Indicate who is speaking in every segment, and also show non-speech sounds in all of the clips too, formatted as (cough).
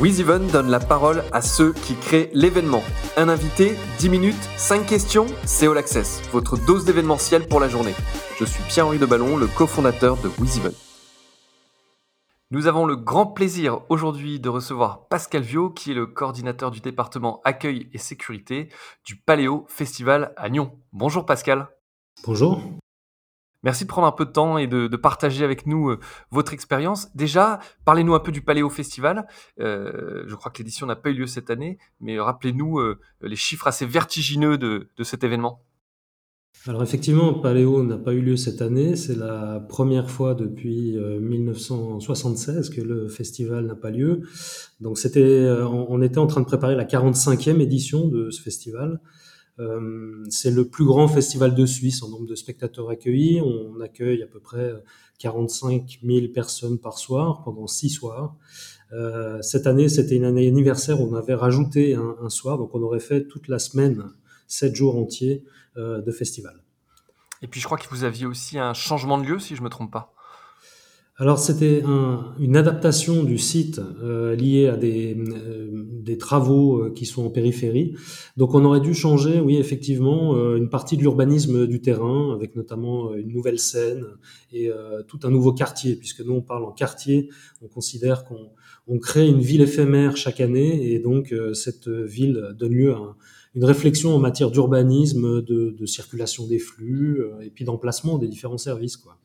Speaker 1: WizEven donne la parole à ceux qui créent l'événement. Un invité, 10 minutes, 5 questions, c'est All Access, votre dose d'événementiel pour la journée. Je suis Pierre-Henri Deballon, le cofondateur de WizEven. Nous avons le grand plaisir aujourd'hui de recevoir Pascal Viau, qui est le coordinateur du département accueil et sécurité du Paléo Festival à Nyon. Bonjour Pascal.
Speaker 2: Bonjour.
Speaker 1: Merci de prendre un peu de temps et de, partager avec nous euh, votre expérience. Déjà, parlez-nous un peu du Paléo Festival. Euh, je crois que l'édition n'a pas eu lieu cette année, mais rappelez-nous euh, les chiffres assez vertigineux de, cet événement.
Speaker 2: Alors effectivement, Paléo n'a pas eu lieu cette année. C'est la première fois depuis 1976 que le festival n'a pas lieu. Donc c'était, on était en train de préparer la 45e édition de ce festival. Euh, c'est le plus grand festival de Suisse en nombre de spectateurs accueillis. On accueille à peu près 45 000 personnes par soir pendant six soirs. Euh, cette année, c'était une année anniversaire. On avait rajouté un, soir, donc on aurait fait toute la semaine, sept jours entiers euh, de festival.
Speaker 1: Et puis je crois que vous aviez aussi un changement de lieu, si je me trompe pas.
Speaker 2: Alors c'était une adaptation du site euh, liée à des, euh, des travaux euh, qui sont en périphérie. Donc on aurait dû changer, oui effectivement, euh, une partie de l'urbanisme du terrain, avec notamment une nouvelle scène et tout un nouveau quartier, puisque nous on parle en quartier, on considère qu'on on crée une ville éphémère chaque année, et donc cette ville donne lieu à une réflexion en matière d'urbanisme, de, de, circulation des flux, et puis d'emplacement des différents services. quoi.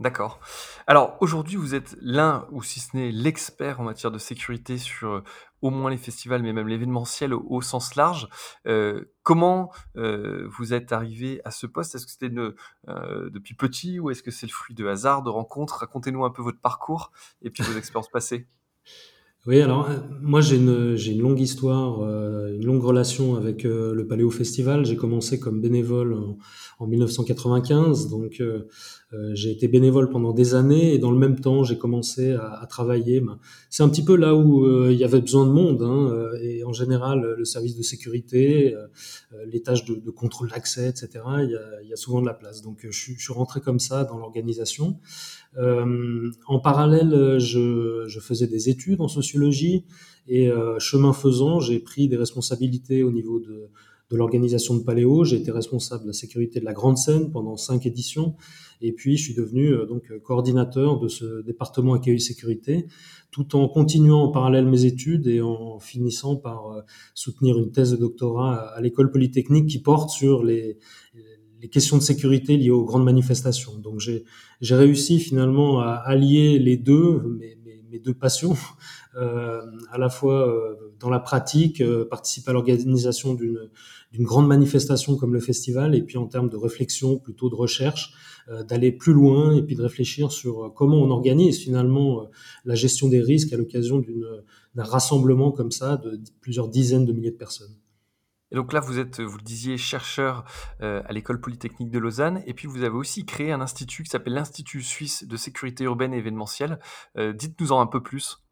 Speaker 1: D'accord. Alors aujourd'hui, vous êtes l'un, ou si ce n'est l'expert en matière de sécurité sur euh, au moins les festivals, mais même l'événementiel au, sens large. Euh, comment euh, vous êtes arrivé à ce poste? Est-ce que c'était depuis petit ou est-ce que c'est le fruit de hasard, de rencontres? Racontez-nous un peu votre parcours et puis vos (laughs) expériences passées.
Speaker 2: Oui, alors moi j'ai une, j'ai une longue histoire, une longue relation avec le Paléo Festival. J'ai commencé comme bénévole en, en 1995, donc euh, j'ai été bénévole pendant des années et dans le même temps, j'ai commencé à, travailler. Ben, c'est un petit peu là où euh, il y avait besoin de monde. Hein, euh, et en général, le service de sécurité, les tâches de, contrôle d'accès, etc., il y, a, souvent de la place. Donc, je suis rentré comme ça dans l'organisation. En parallèle, je, faisais des études en sociologie et chemin faisant, j'ai pris des responsabilités au niveau de l'organisation de Paléo. J'ai été responsable de la sécurité de la Grande Seine pendant cinq éditions. Et puis, je suis devenu euh, donc coordinateur de ce département accueil sécurité, tout en continuant en parallèle mes études et en finissant par euh, soutenir une thèse de doctorat à l'école polytechnique qui porte sur les questions de sécurité liées aux grandes manifestations. Donc, j'ai réussi finalement à allier les deux, mes, deux passions, (laughs) euh, à la fois euh, dans la pratique, euh, participer à l'organisation d'une d'une grande manifestation comme le festival, et puis en termes de réflexion, plutôt de recherche, euh, d'aller plus loin et puis de réfléchir sur comment on organise finalement la gestion des risques à l'occasion d'un rassemblement comme ça de plusieurs dizaines de milliers de personnes.
Speaker 1: Donc là, vous êtes, vous le disiez, chercheur à l'école polytechnique de Lausanne, et puis vous avez aussi créé un institut qui s'appelle l'Institut suisse de sécurité urbaine et événementielle. Dites-nous en un peu plus.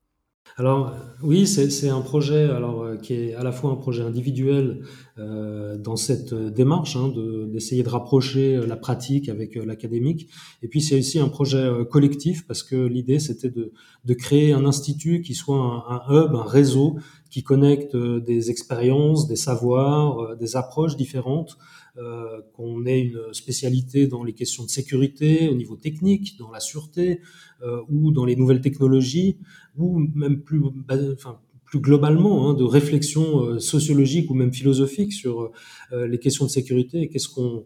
Speaker 2: Alors oui, c'est un projet alors euh, qui est à la fois un projet individuel euh, dans cette démarche hein, d'essayer de, rapprocher euh, la pratique avec l'académique, et puis c'est aussi un projet collectif parce que l'idée c'était de, de, créer un institut qui soit un, hub, un réseau qui connecte des expériences, des savoirs, des approches différentes euh, qu'on ait une spécialité dans les questions de sécurité au niveau technique, dans la sûreté euh, ou dans les nouvelles technologies, ou même plus, enfin, plus globalement hein, de réflexion euh, sociologique ou même philosophique sur les questions de sécurité et qu'est-ce qu'on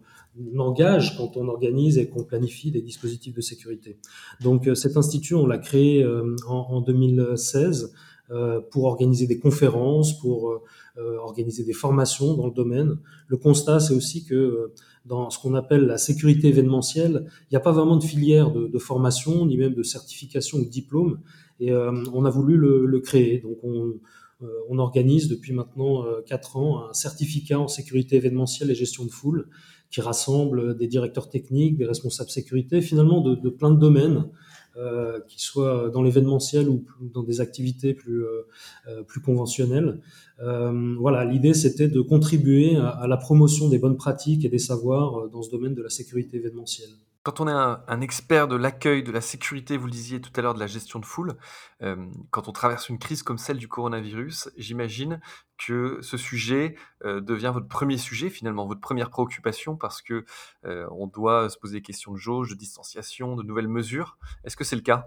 Speaker 2: engage quand on organise et qu'on planifie des dispositifs de sécurité. Donc cet institut, on l'a créé en, en 2016 euh, pour organiser des conférences, pour euh, euh, organiser des formations dans le domaine. Le constat, c'est aussi que dans ce qu'on appelle la sécurité événementielle, il n'y a pas vraiment de filière de, de, formation, ni même de certification ou de diplôme. Et on a voulu le, le créer. Donc on, on, organise depuis maintenant quatre ans un certificat en sécurité événementielle et gestion de foule qui rassemble des directeurs techniques, des responsables sécurité, finalement de, de plein de domaines euh, qui soit dans l'événementiel ou dans des activités plus euh, euh, plus conventionnelles. voilà, l'idée c'était de contribuer à, la promotion des bonnes pratiques et des savoirs dans ce domaine de la sécurité événementielle.
Speaker 1: Quand on est un, expert de l'accueil, de la sécurité, vous le disiez tout à l'heure, de la gestion de foule, euh, quand on traverse une crise comme celle du coronavirus, j'imagine que ce sujet euh, devient votre premier sujet finalement, votre première préoccupation parce que euh, on doit se poser des questions de jauge, de distanciation, de nouvelles mesures. Est-ce que c'est le cas?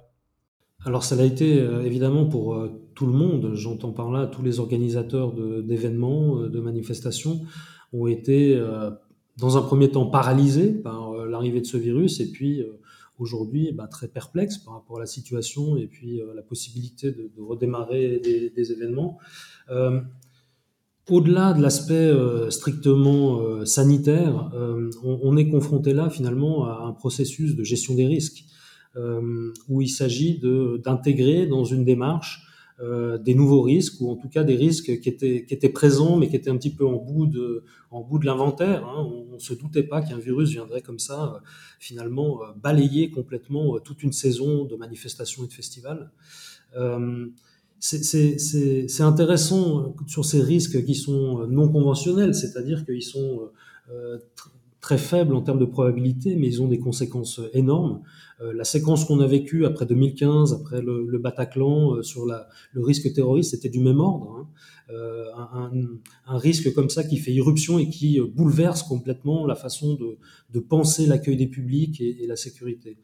Speaker 2: Alors ça l'a été évidemment pour tout le monde, j'entends par là tous les organisateurs d'événements, de, manifestations ont été dans un premier temps paralysés par l'arrivée de ce virus et puis euh, aujourd'hui bah, très perplexe par rapport à la situation et puis euh, la possibilité de, redémarrer des, événements. Euh, au-delà de l'aspect strictement sanitaire, on, est confronté là finalement à un processus de gestion des risques où il s'agit d'intégrer dans une démarche euh, des nouveaux risques ou en tout cas des risques qui étaient, qui étaient présents mais qui étaient un petit peu en bout de, en bout de l'inventaire. Hein. On ne se doutait pas qu'un virus viendrait comme ça euh, finalement euh, balayer complètement toute une saison de manifestations et de festivals. c'est intéressant sur ces risques qui sont non conventionnels, c'est-à-dire qu'ils sont très faibles en termes de probabilité, mais ils ont des conséquences énormes. Euh, la séquence qu'on a vécue après 2015, après le, Bataclan, euh, sur la, le risque terroriste, c'était du même ordre. Hein. Euh, un, un, risque comme ça qui fait irruption et qui bouleverse complètement la façon de, de penser l'accueil des publics et, et la sécurité.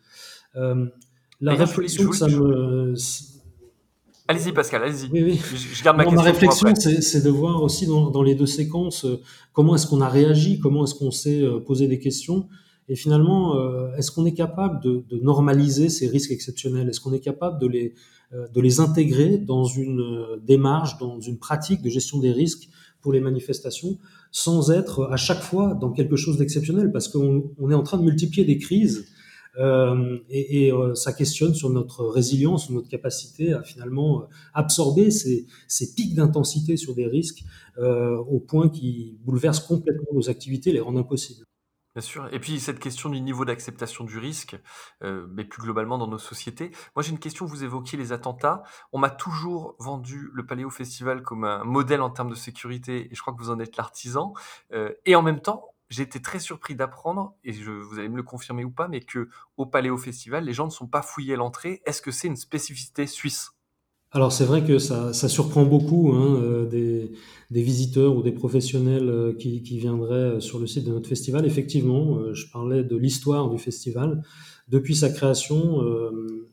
Speaker 2: la réflexion que ça me
Speaker 1: Allez-y Pascal, allez-y.
Speaker 2: Oui, oui. Je, garde ma question. Ma réflexion, c'est de voir aussi dans, dans, les deux séquences comment est-ce qu'on a réagi, comment est-ce qu'on s'est posé des questions et finalement, euh, est-ce qu'on est capable de, de, normaliser ces risques exceptionnels? Est-ce qu'on est capable de les, euh, de les intégrer dans une euh, démarche, dans une pratique de gestion des risques pour les manifestations, sans être à chaque fois dans quelque chose d'exceptionnel? Parce qu'on on est en train de multiplier des crises euh, et, et ça questionne sur notre résilience, sur notre capacité à finalement absorber ces, pics d'intensité sur des risques euh, au point qui bouleversent complètement nos activités, les rendent impossibles.
Speaker 1: Bien sûr. Et puis cette question du niveau d'acceptation du risque, euh, mais plus globalement dans nos sociétés. Moi j'ai une question, vous évoquiez les attentats. On m'a toujours vendu le Paléo Festival comme un modèle en termes de sécurité, et je crois que vous en êtes l'artisan. Euh, et en même temps, j'ai été très surpris d'apprendre, et vous allez me le confirmer ou pas, mais que au Paléo Festival, les gens ne sont pas fouillés à l'entrée. Est-ce que c'est une spécificité suisse?
Speaker 2: Alors c'est vrai que ça, surprend beaucoup hein, euh, des, visiteurs ou des professionnels euh, qui, viendraient euh, sur le site de notre festival. Effectivement, je parlais de l'histoire du festival. Depuis sa création,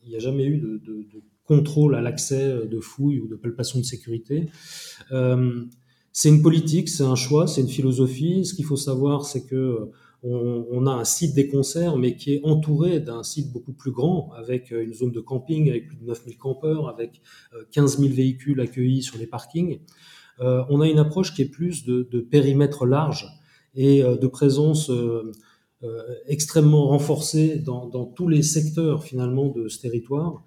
Speaker 2: il n'y a jamais eu de, de, contrôle à l'accès, de fouilles ou de palpation de sécurité. C'est une politique, c'est un choix, c'est une philosophie. Ce qu'il faut savoir, c'est que on, a un site des concerts, mais qui est entouré d'un site beaucoup plus grand, avec euh, une zone de camping, avec plus de 9000 campeurs, avec 15 euh, 000 véhicules accueillis sur les parkings. Euh, on a une approche qui est plus de, périmètre large et de présence extrêmement renforcée dans, tous les secteurs finalement de ce territoire.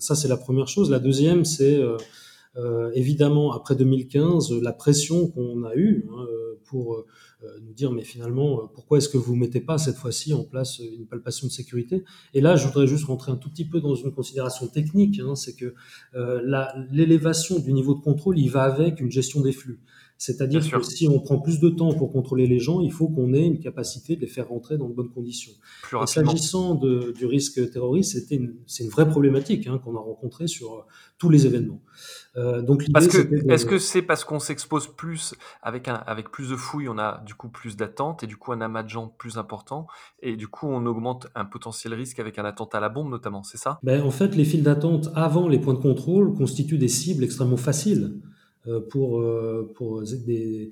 Speaker 2: ça, c'est la première chose. La deuxième, c'est évidemment après 2015 la pression qu'on a eue hein, pour euh, nous dire mais finalement euh, pourquoi est-ce que vous mettez pas cette fois-ci en place une palpation de sécurité? Et là, je voudrais juste rentrer un tout petit peu dans une considération technique, hein, c'est que euh, l'élévation du niveau de contrôle, il va avec une gestion des flux. C'est-à-dire que si on prend plus de temps pour contrôler les gens, il faut qu'on ait une capacité de les faire rentrer dans de bonnes conditions. S'agissant du risque terroriste, c'est une, une, vraie problématique hein, qu'on a rencontrée sur tous les événements.
Speaker 1: Euh, donc parce que est-ce que c'est parce qu'on s'expose plus avec un avec plus de fouilles, on a du coup plus d'attentes et du coup un amas de gens plus important et du coup on augmente un potentiel risque avec un attentat à la bombe notamment, c'est ça?
Speaker 2: Ben, en fait les files d'attente avant les points de contrôle constituent des cibles extrêmement faciles euh, pour euh, pour des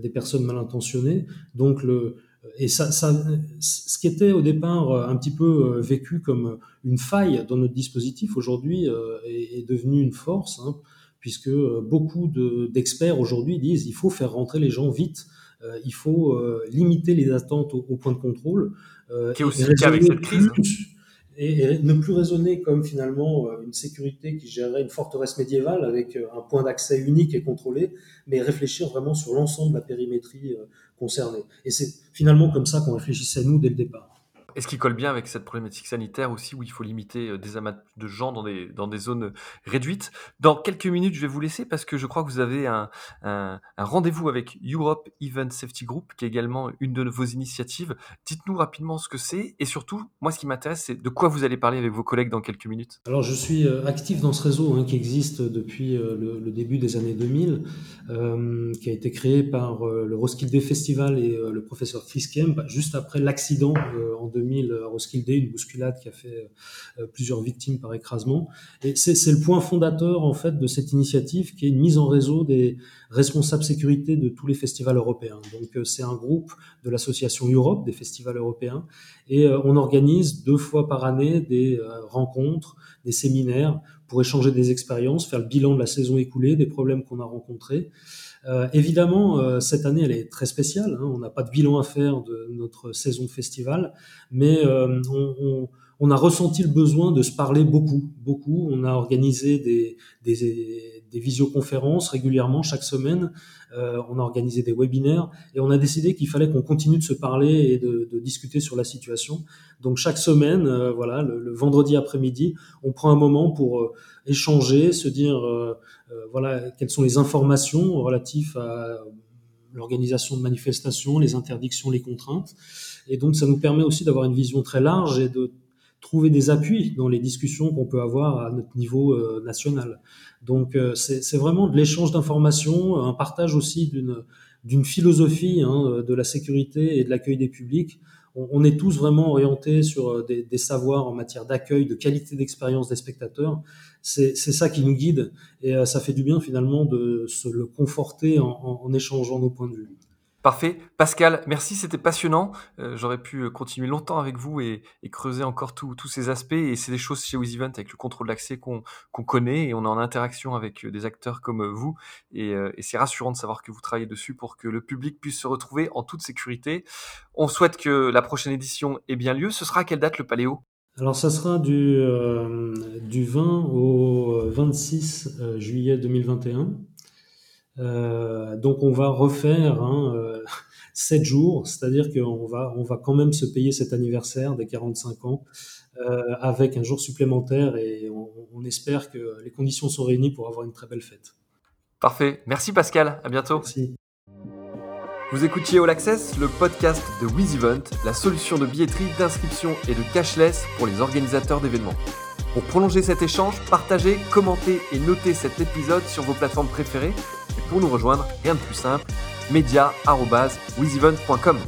Speaker 2: des personnes mal intentionnées. Donc le et ça, ça, ce qui était au départ un petit peu vécu comme une faille dans notre dispositif aujourd'hui est, est, devenu une force. Hein puisque euh, beaucoup d'experts aujourd'hui disent il faut faire rentrer les gens vite, euh, il faut euh, limiter les attentes au, point de contrôle.
Speaker 1: Qui est aussi le cas avec cette crise.
Speaker 2: Et, ne plus raisonner comme finalement une sécurité qui gérerait une forteresse médiévale avec un point d'accès unique et contrôlé, mais réfléchir vraiment sur l'ensemble de la périmétrie concernée. Et c'est finalement comme ça qu'on réfléchissait nous dès le départ.
Speaker 1: Et ce qui colle bien avec cette problématique sanitaire aussi, où il faut limiter euh, des amas de gens dans des, dans des zones réduites? Dans quelques minutes, je vais vous laisser parce que je crois que vous avez un, un, rendez-vous avec Europe Event Safety Group, qui est également une de vos initiatives. Dites-nous rapidement ce que c'est et surtout, moi, ce qui m'intéresse, c'est de quoi vous allez parler avec vos collègues dans quelques minutes.
Speaker 2: Alors, je suis euh, actif dans ce réseau hein, qui existe depuis euh, le, début des années 2000, euh, qui a été créé par le Roskilde Festival et le professeur Chris Kemp, juste après l'accident en 2000 à Roskilde, une bousculade qui a fait plusieurs victimes par écrasement. Et c'est le point fondateur, en fait, de cette initiative qui est une mise en réseau des responsables sécurité de tous les festivals européens. Donc, c'est un groupe de l'association Europe, des festivals européens, et on organise deux fois par année des rencontres, des séminaires pour échanger des expériences, faire le bilan de la saison écoulée, des problèmes qu'on a rencontrés. Euh, évidemment, euh, cette année, elle est très spéciale. Hein. On n'a pas de bilan à faire de notre saison festival, mais euh, on, a ressenti le besoin de se parler beaucoup, beaucoup. On a organisé des, visioconférences régulièrement chaque semaine. On a organisé des webinaires et on a décidé qu'il fallait qu'on continue de se parler et de, discuter sur la situation. Donc chaque semaine, voilà, le, vendredi après-midi, on prend un moment pour échanger, se dire voilà quelles sont les informations relatives à l'organisation de manifestations, les interdictions, les contraintes. Et donc ça nous permet aussi d'avoir une vision très large et de trouver des appuis dans les discussions qu'on peut avoir à notre niveau euh, national. Donc euh, c'est vraiment de l'échange d'informations, un partage aussi d'une d'une philosophie hein, de la sécurité et de l'accueil des publics. On, est tous vraiment orientés sur euh, des, savoirs en matière d'accueil, de qualité d'expérience des spectateurs. C'est ça qui nous guide et ça fait du bien finalement de se le conforter en échangeant nos points de vue.
Speaker 1: Parfait. Pascal, merci, c'était passionnant. Euh, j'aurais pu euh, continuer longtemps avec vous et, creuser encore tous ces aspects. Et c'est des choses chez WizEvent avec le contrôle d'accès qu'on connaît et on est en interaction avec euh, des acteurs comme vous. Et, c'est rassurant de savoir que vous travaillez dessus pour que le public puisse se retrouver en toute sécurité. On souhaite que la prochaine édition ait bien lieu. Ce sera à quelle date le Paléo?
Speaker 2: Alors ça sera du, du 20 au 26 juillet 2021. Euh, donc on va refaire hein, euh, (laughs) 7 jours, c'est-à-dire qu'on va, on va quand même se payer cet anniversaire des 45 ans euh, avec un jour supplémentaire et on, on, espère que les conditions sont réunies pour avoir une très belle fête.
Speaker 1: Parfait. Merci Pascal. À bientôt.
Speaker 2: Merci.
Speaker 1: Vous écoutiez All Access, le podcast de WizEvent, la solution de billetterie, d'inscription et de cashless pour les organisateurs d'événements. Pour prolonger cet échange, partagez, commentez et notez cet épisode sur vos plateformes préférées pour nous rejoindre, rien de plus simple, media.wizevent.com.